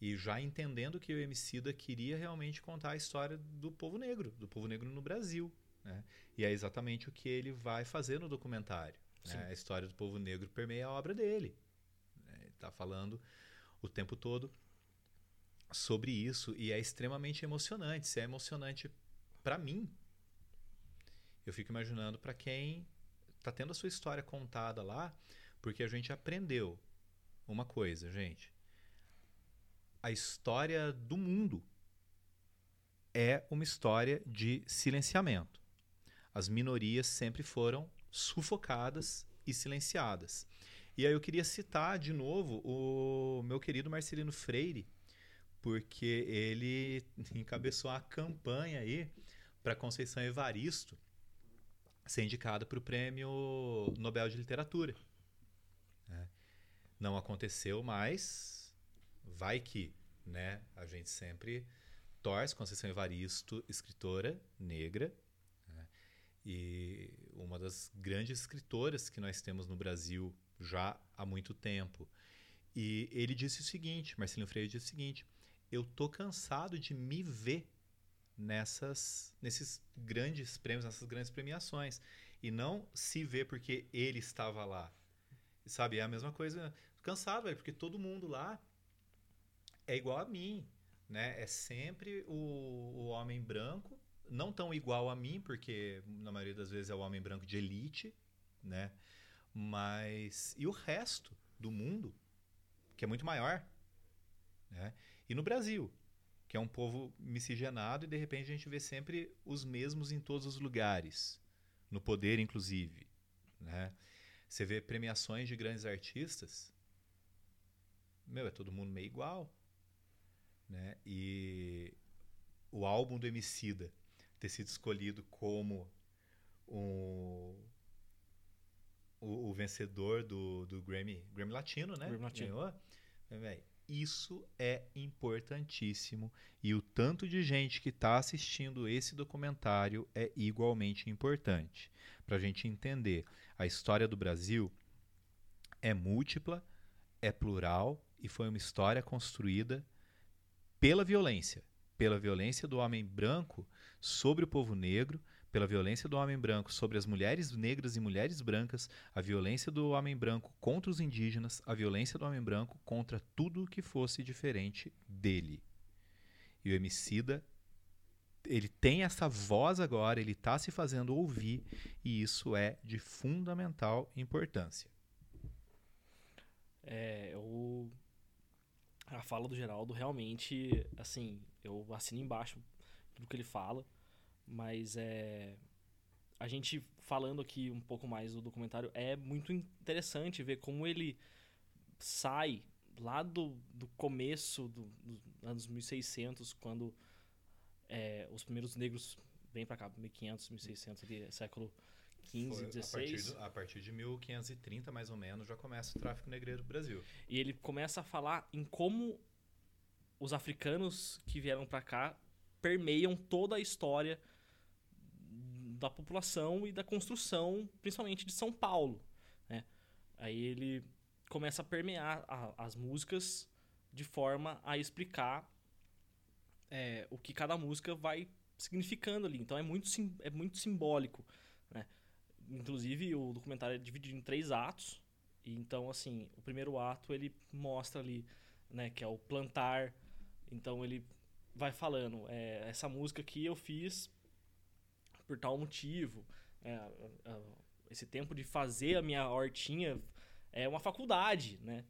e já entendendo que o Emicida queria realmente contar a história do povo negro, do povo negro no Brasil. Né? E é exatamente o que ele vai fazer no documentário. Né? A história do povo negro permeia a obra dele. Né? Ele está falando o tempo todo sobre isso e é extremamente emocionante. Se é emocionante para mim, eu fico imaginando para quem está tendo a sua história contada lá, porque a gente aprendeu uma coisa, gente. A história do mundo é uma história de silenciamento. As minorias sempre foram sufocadas e silenciadas. E aí eu queria citar de novo o meu querido Marcelino Freire, porque ele [LAUGHS] encabeçou a campanha aí para Conceição Evaristo ser indicada para o Prêmio Nobel de Literatura. É. Não aconteceu, mas vai que, né? A gente sempre torce Conceição Evaristo, escritora negra, né? e uma das grandes escritoras que nós temos no Brasil já há muito tempo. E ele disse o seguinte, Marcelino Freire disse o seguinte: eu tô cansado de me ver nessas nesses grandes prêmios, nessas grandes premiações e não se ver porque ele estava lá. Sabe, é a mesma coisa, cansado, velho, porque todo mundo lá é igual a mim, né? É sempre o, o homem branco, não tão igual a mim, porque na maioria das vezes é o homem branco de elite, né? Mas e o resto do mundo, que é muito maior, né? E no Brasil, que é um povo miscigenado e de repente a gente vê sempre os mesmos em todos os lugares, no poder inclusive, né? Você vê premiações de grandes artistas, meu, é todo mundo meio igual, né? E o álbum do Emicida ter sido escolhido como o, o, o vencedor do, do Grammy, Grammy Latino, né? Grammy Latino. Ganhou. Isso é importantíssimo e o tanto de gente que está assistindo esse documentário é igualmente importante para a gente entender. A história do Brasil é múltipla, é plural e foi uma história construída pela violência, pela violência do homem branco sobre o povo negro, pela violência do homem branco sobre as mulheres negras e mulheres brancas, a violência do homem branco contra os indígenas, a violência do homem branco contra tudo que fosse diferente dele. E o Emicida, ele tem essa voz agora, ele está se fazendo ouvir, e isso é de fundamental importância. É, eu a fala do Geraldo realmente, assim, eu assino embaixo tudo que ele fala, mas é a gente falando aqui um pouco mais do documentário é muito interessante ver como ele sai lá do, do começo do, dos anos 1600, quando é, os primeiros negros vêm para cá, 1500, 1600, ali, século 15, Foi, 16. A partir, do, a partir de 1530, mais ou menos, já começa o tráfico negreiro no Brasil. E ele começa a falar em como os africanos que vieram para cá permeiam toda a história da população e da construção, principalmente de São Paulo. Né? Aí ele começa a permear a, as músicas de forma a explicar é, o que cada música vai significando ali. Então é muito, sim, é muito simbólico. Né? Inclusive, o documentário é dividido em três atos. E então, assim, o primeiro ato ele mostra ali, né, que é o plantar. Então ele vai falando, é, essa música aqui eu fiz por tal motivo. É, esse tempo de fazer a minha hortinha é uma faculdade, né?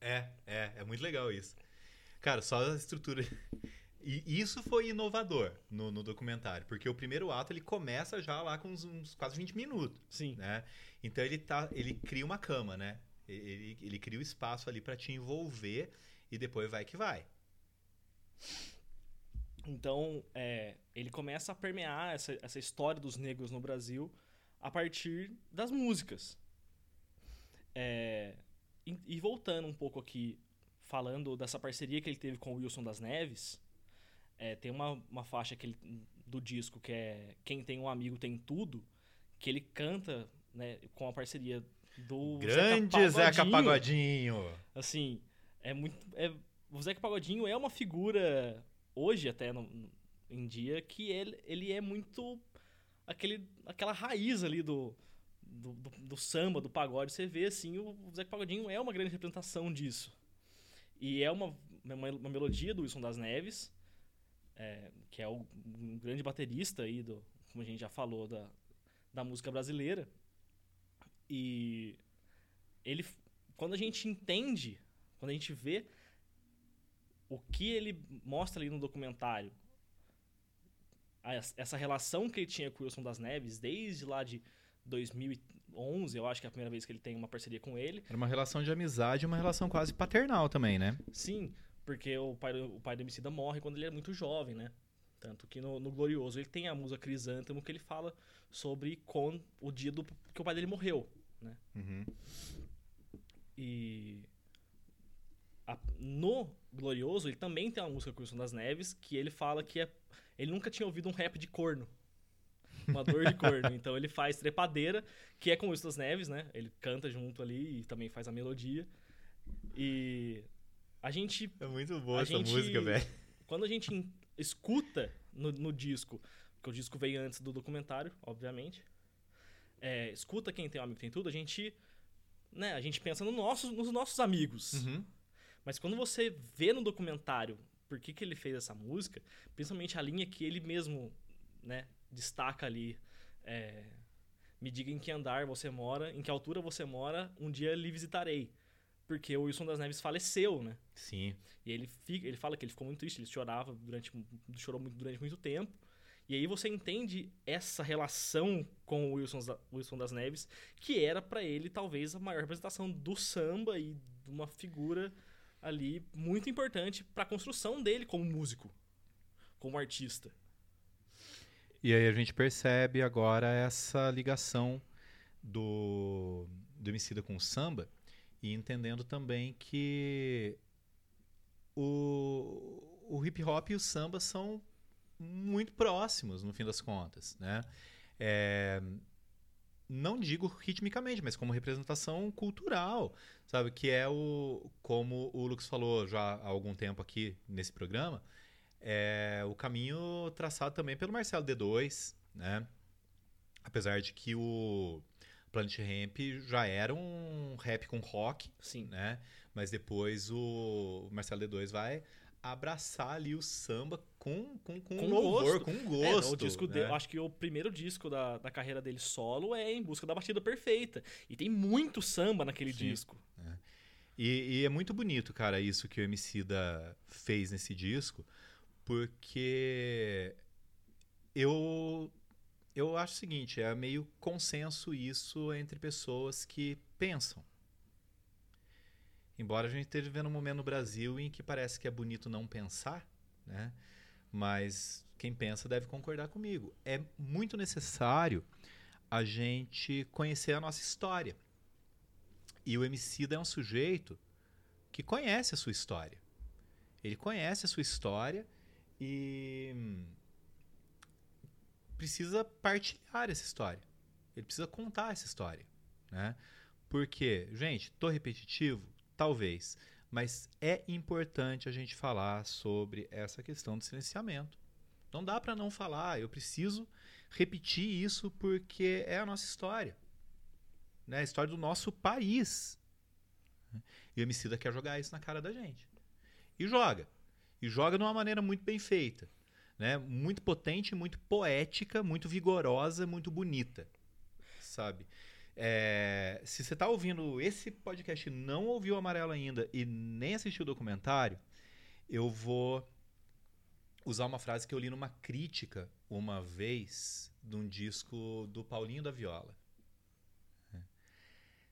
É, é, é muito legal isso. Cara, só a estrutura. E isso foi inovador no, no, documentário, porque o primeiro ato ele começa já lá com uns, uns, quase 20 minutos. Sim. Né? Então ele, tá, ele cria uma cama, né? Ele, ele cria o um espaço ali para te envolver e depois vai que vai. Então, é, ele começa a permear essa, essa história dos negros no Brasil a partir das músicas. É, e, e, voltando um pouco aqui, falando dessa parceria que ele teve com o Wilson das Neves, é, tem uma, uma faixa que ele, do disco que é Quem Tem Um Amigo Tem Tudo, que ele canta né, com a parceria do Grande Zeca Pagodinho. Zeca Pagodinho. Assim, é muito... É, o Zeca Pagodinho é uma figura hoje até no, em dia que ele, ele é muito aquele, aquela raiz ali do, do, do, do, samba, do pagode, você vê assim, o Zeca Pagodinho é uma grande representação disso. E é uma, uma, uma melodia do Wilson das Neves, é, que é o, um grande baterista aí, do, como a gente já falou, da, da música brasileira. E ele, quando a gente entende, quando a gente vê o que ele mostra ali no documentário, essa relação que ele tinha com o Wilson das Neves, desde lá de 2011, eu acho que é a primeira vez que ele tem uma parceria com ele. Era uma relação de amizade, uma relação quase paternal também, né? Sim, porque o pai, o pai do Emicida morre quando ele é muito jovem, né? Tanto que no, no, Glorioso ele tem a musa Crisântemo que ele fala sobre com, o dia do que o pai dele morreu, né? Uhum. E a, no Glorioso ele também tem uma música com o Wilson das Neves que ele fala que é, ele nunca tinha ouvido um rap de corno. Uma dor de corno. [LAUGHS] então ele faz trepadeira, que é com o Wilson das Neves, né? Ele canta junto ali e também faz a melodia. E a gente. É muito boa essa gente, música, velho. Quando a gente escuta no, no disco, porque o disco veio antes do documentário, obviamente. É, escuta quem tem um amigo tem tudo, a gente, né, a gente pensa no nosso, nos nossos amigos. Uhum. Mas quando você vê no documentário por que, que ele fez essa música, principalmente a linha que ele mesmo, né, destaca ali, é, me diga em que andar você mora, em que altura você mora, um dia lhe visitarei porque o Wilson das Neves faleceu, né? Sim. E ele, fica, ele fala que ele ficou muito triste, ele chorava durante, chorou muito, durante muito tempo. E aí você entende essa relação com o Wilson, Wilson das Neves, que era para ele talvez a maior representação do samba e de uma figura ali muito importante para a construção dele como músico, como artista. E aí a gente percebe agora essa ligação do, do Emicida com o samba, e entendendo também que o, o hip hop e o samba são muito próximos, no fim das contas, né? É, não digo ritmicamente, mas como representação cultural, sabe? Que é o, como o Lucas falou já há algum tempo aqui nesse programa, é o caminho traçado também pelo Marcelo D2, né? Apesar de que o Planet Ramp já era um rap com rock, Sim. né? Mas depois o Marcelo D2 vai abraçar ali o samba com, com, com, com louvor, gosto. com gosto. É, o disco né? acho que o primeiro disco da, da carreira dele solo é Em Busca da Batida Perfeita. E tem muito samba naquele Sim. disco. É. E, e, é muito bonito, cara, isso que o MC da fez nesse disco, porque eu eu acho o seguinte, é meio consenso isso entre pessoas que pensam. Embora a gente esteja vivendo um momento no Brasil em que parece que é bonito não pensar, né? Mas quem pensa deve concordar comigo. É muito necessário a gente conhecer a nossa história. E o Emicida é um sujeito que conhece a sua história. Ele conhece a sua história e precisa partilhar essa história. Ele precisa contar essa história, né? Porque, gente, tô repetitivo, talvez, mas é importante a gente falar sobre essa questão do silenciamento. Não dá para não falar, eu preciso repetir isso porque é a nossa história. Né? A história do nosso país. E o Emicida quer jogar isso na cara da gente. E joga. E joga de uma maneira muito bem feita né? Muito potente, muito poética, muito vigorosa, muito bonita, sabe? É, se você está ouvindo esse podcast e não ouviu o Amarelo ainda e nem assistiu o documentário, eu vou usar uma frase que eu li numa crítica uma vez de um disco do Paulinho da Viola.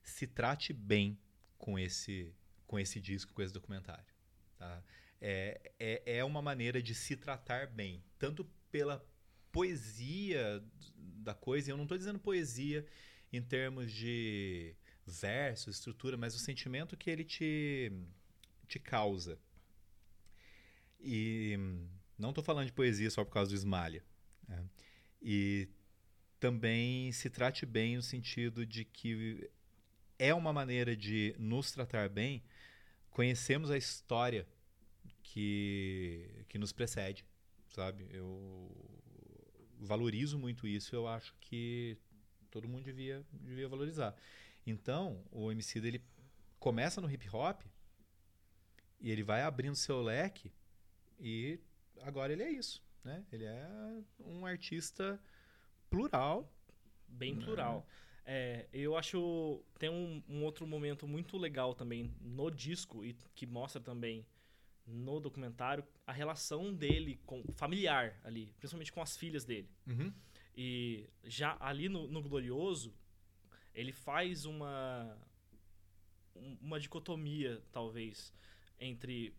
Se trate bem com esse, com esse disco, com esse documentário. Tá? É, é, é uma maneira de se tratar bem, tanto pela poesia da coisa, eu não estou dizendo poesia em termos de verso, estrutura, mas o sentimento que ele te, te causa. E não estou falando de poesia só por causa do Esmalha. Né? E também se trate bem no sentido de que é uma maneira de nos tratar bem, conhecemos a história que, que nos precede, sabe? Eu valorizo muito isso. Eu acho que todo mundo devia, devia valorizar. Então, o MC ele começa no hip hop e ele vai abrindo seu leque e agora ele é isso, né? Ele é um artista plural. Bem plural. É, eu acho tem um, um, outro momento muito legal também no disco e que mostra também no documentário a relação dele com familiar ali, principalmente com as filhas dele. Uhum. E já ali no, no Glorioso ele faz uma uma dicotomia talvez entre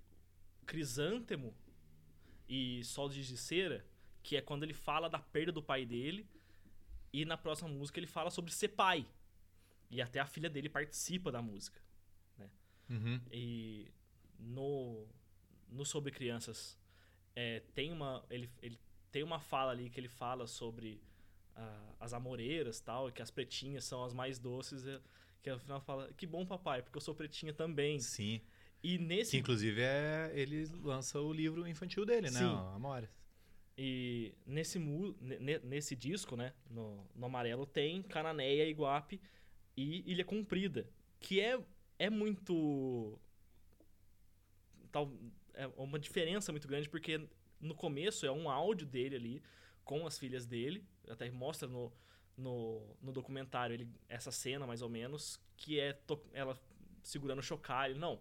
Crisântemo e Sol de Cera, que é quando ele fala da perda do pai dele e na próxima música ele fala sobre ser pai. E até a filha dele participa da música. Né? Uhum. E no, no Sobre Crianças é, tem, uma, ele, ele tem uma fala ali que ele fala sobre uh, as amoreiras tal, e que as pretinhas são as mais doces. Que no final fala, que bom papai, porque eu sou pretinha também. Sim. E nesse... Que inclusive é, ele lança o livro infantil dele, né? Sim. Amores. E nesse, nesse disco, né, no, no amarelo, tem Cananéia, Iguape e Ilha Comprida, que é, é muito. Tal, é uma diferença muito grande, porque no começo é um áudio dele ali com as filhas dele, até mostra no, no, no documentário ele, essa cena mais ou menos, que é ela segurando o chocalho. Não,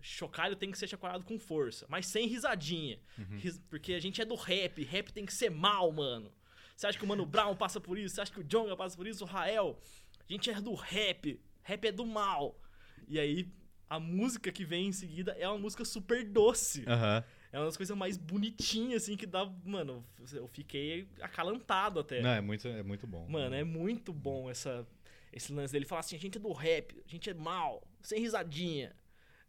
chocalho tem que ser chacoalhado com força, mas sem risadinha. Uhum. Porque a gente é do rap, rap tem que ser mal, mano. Você acha que o Mano Brown passa por isso? Você acha que o Jonga passa por isso? O Rael? A gente é do rap, rap é do mal. E aí, a música que vem em seguida é uma música super doce. Uhum. É uma das coisas mais bonitinhas, assim, que dá. Mano, eu fiquei acalantado até. Não, é muito, é muito bom. Mano, é muito bom essa, esse lance dele falar assim: a gente é do rap, a gente é mal, sem risadinha.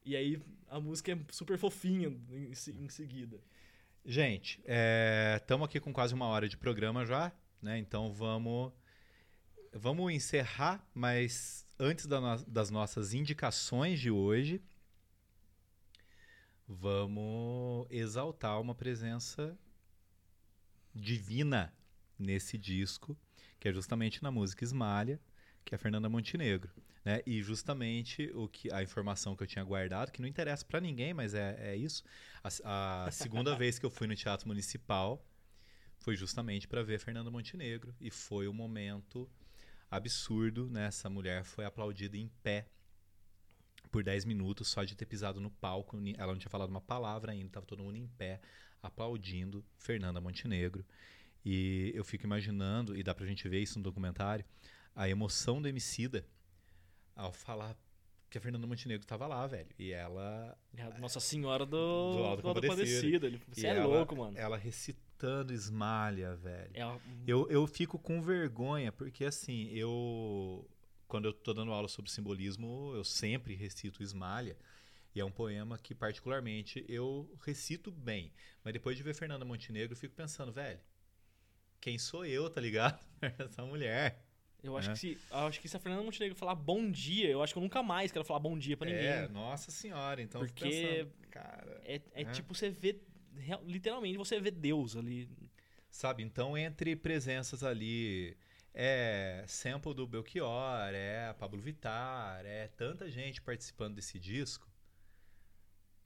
E aí a música é super fofinha em, em seguida. Gente, estamos é, aqui com quase uma hora de programa já, né? Então vamos vamos encerrar, mas antes da no das nossas indicações de hoje, vamos exaltar uma presença divina nesse disco, que é justamente na música Esmalha, que é a Fernanda Montenegro. Né? E justamente o que a informação que eu tinha guardado, que não interessa para ninguém, mas é, é isso. A, a [LAUGHS] segunda vez que eu fui no Teatro Municipal foi justamente para ver Fernanda Montenegro. E foi um momento absurdo. Né? Essa mulher foi aplaudida em pé por 10 minutos só de ter pisado no palco. Ela não tinha falado uma palavra ainda, estava todo mundo em pé aplaudindo Fernanda Montenegro. E eu fico imaginando, e dá pra gente ver isso no documentário, a emoção do Emicida ao falar que a Fernanda Montenegro estava lá, velho. E ela. É Nossa Senhora do, do Alto Compadecido. Você é ela, louco, mano. Ela recitando Esmalha, velho. É eu, eu fico com vergonha, porque assim, eu. Quando eu tô dando aula sobre simbolismo, eu sempre recito Esmalha. E é um poema que, particularmente, eu recito bem. Mas depois de ver Fernanda Montenegro, eu fico pensando, velho, quem sou eu, tá ligado? [LAUGHS] Essa mulher. Eu acho, é. que se, acho que se a Fernanda Montenegro falar bom dia, eu acho que eu nunca mais quero falar bom dia pra ninguém. É, nossa senhora, então Porque pensando, cara, é, é, é, tipo você vê, literalmente você vê Deus ali. Sabe, então entre presenças ali, é sample do Belchior, é Pablo Vittar, é tanta gente participando desse disco.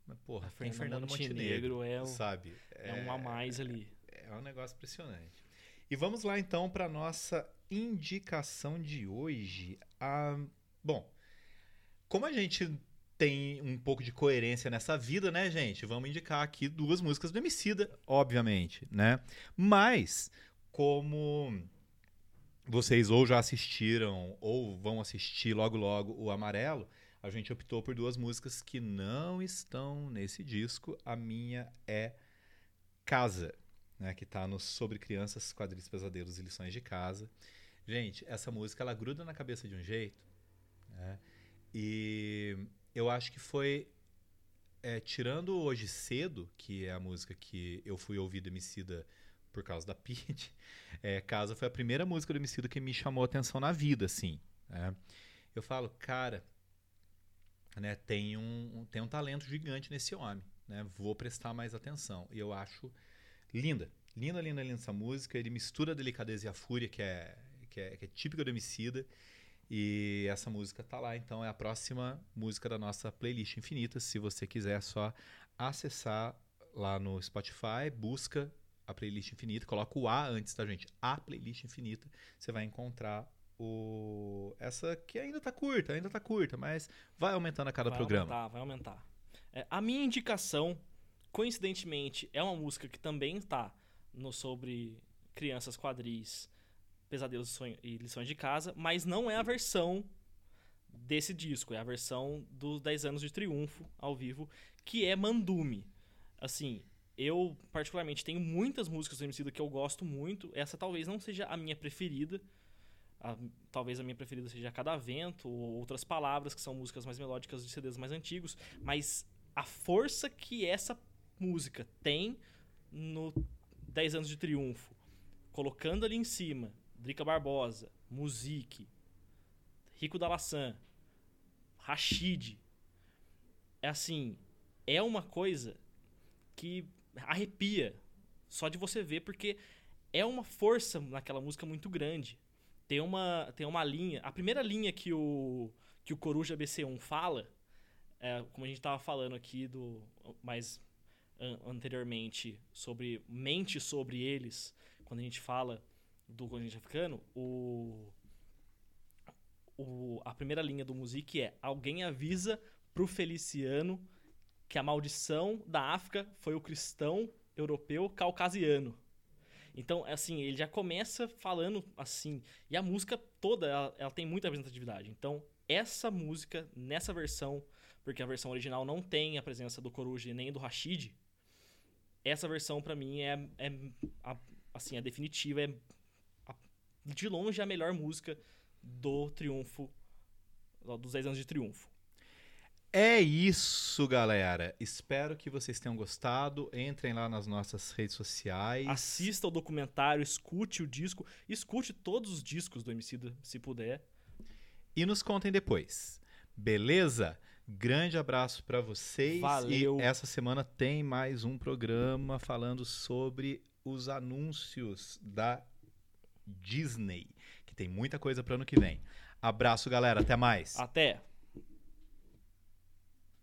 Mas, porra, tem Fernando Montenegro, Montenegro é, o, sabe? É, é um a mais ali. É um negócio impressionante. E vamos lá então para nossa indicação de hoje. Ah, bom, como a gente tem um pouco de coerência nessa vida, né, gente? Vamos indicar aqui duas músicas do Emicida, obviamente, né? Mas, como vocês ou já assistiram ou vão assistir logo logo o Amarelo, a gente optou por duas músicas que não estão nesse disco. A minha é Casa, né, que está no Sobre Crianças, Quadris Pesadelos e Lições de Casa. Gente, essa música ela gruda na cabeça de um jeito. Né? E eu acho que foi. É, tirando Hoje Cedo, que é a música que eu fui ouvir do Emicida por causa da [LAUGHS] Pete, é, Casa foi a primeira música do Emicida que me chamou a atenção na vida, assim. Né? Eu falo, cara, né, tem, um, tem um talento gigante nesse homem. Né? Vou prestar mais atenção. E eu acho linda. Linda, linda, linda essa música. Ele mistura a delicadeza e a fúria, que é que é, que é típica do Emicida. E essa música tá lá, então é a próxima música da nossa playlist infinita. Se você quiser, é só acessar lá no Spotify, busca a playlist infinita, coloca o A antes, tá, gente? A playlist infinita. Você vai encontrar o essa que ainda tá curta, ainda tá curta, mas vai aumentando a cada vai programa. Aumentar, vai aumentar. É, a minha indicação, coincidentemente, é uma música que também está no sobre crianças quadris, pesadelos e lições de casa, mas não é a versão desse disco, é a versão dos 10 anos de triunfo ao vivo, que é Mandume. Assim, eu particularmente tenho muitas músicas do MC que eu gosto muito. Essa talvez não seja a minha preferida. A, talvez a minha preferida seja Cada Vento ou outras palavras que são músicas mais melódicas de CDs mais antigos, mas a força que essa música tem no 10 anos de triunfo, colocando ali em cima Drica Barbosa, Musique, Rico da Laçã, Rashid. É assim, é uma coisa que arrepia só de você ver, porque é uma força naquela música muito grande. Tem uma, tem uma linha, a primeira linha que o, que o Coruja BC1 fala, é, como a gente estava falando aqui do mais an anteriormente sobre mente sobre eles, quando a gente fala do continente africano, o, o, a primeira linha do Music é alguém avisa pro Feliciano que a maldição da África foi o cristão europeu caucasiano. Então, assim, ele já começa falando assim. E a música toda, ela, ela, tem muita representatividade. Então, essa música, nessa versão, porque a versão original não tem a presença do Coruja nem do Rashid, essa versão, para mim, é, é a, assim, a definitiva. É de longe a melhor música do Triunfo, dos 10 anos de Triunfo. É isso, galera. Espero que vocês tenham gostado. Entrem lá nas nossas redes sociais. Assista o documentário, escute o disco, escute todos os discos do Emicida, se puder. E nos contem depois. Beleza? Grande abraço para vocês. Valeu. E essa semana tem mais um programa falando sobre os anúncios da Disney, que tem muita coisa para ano que vem. Abraço, galera. Até mais. Até.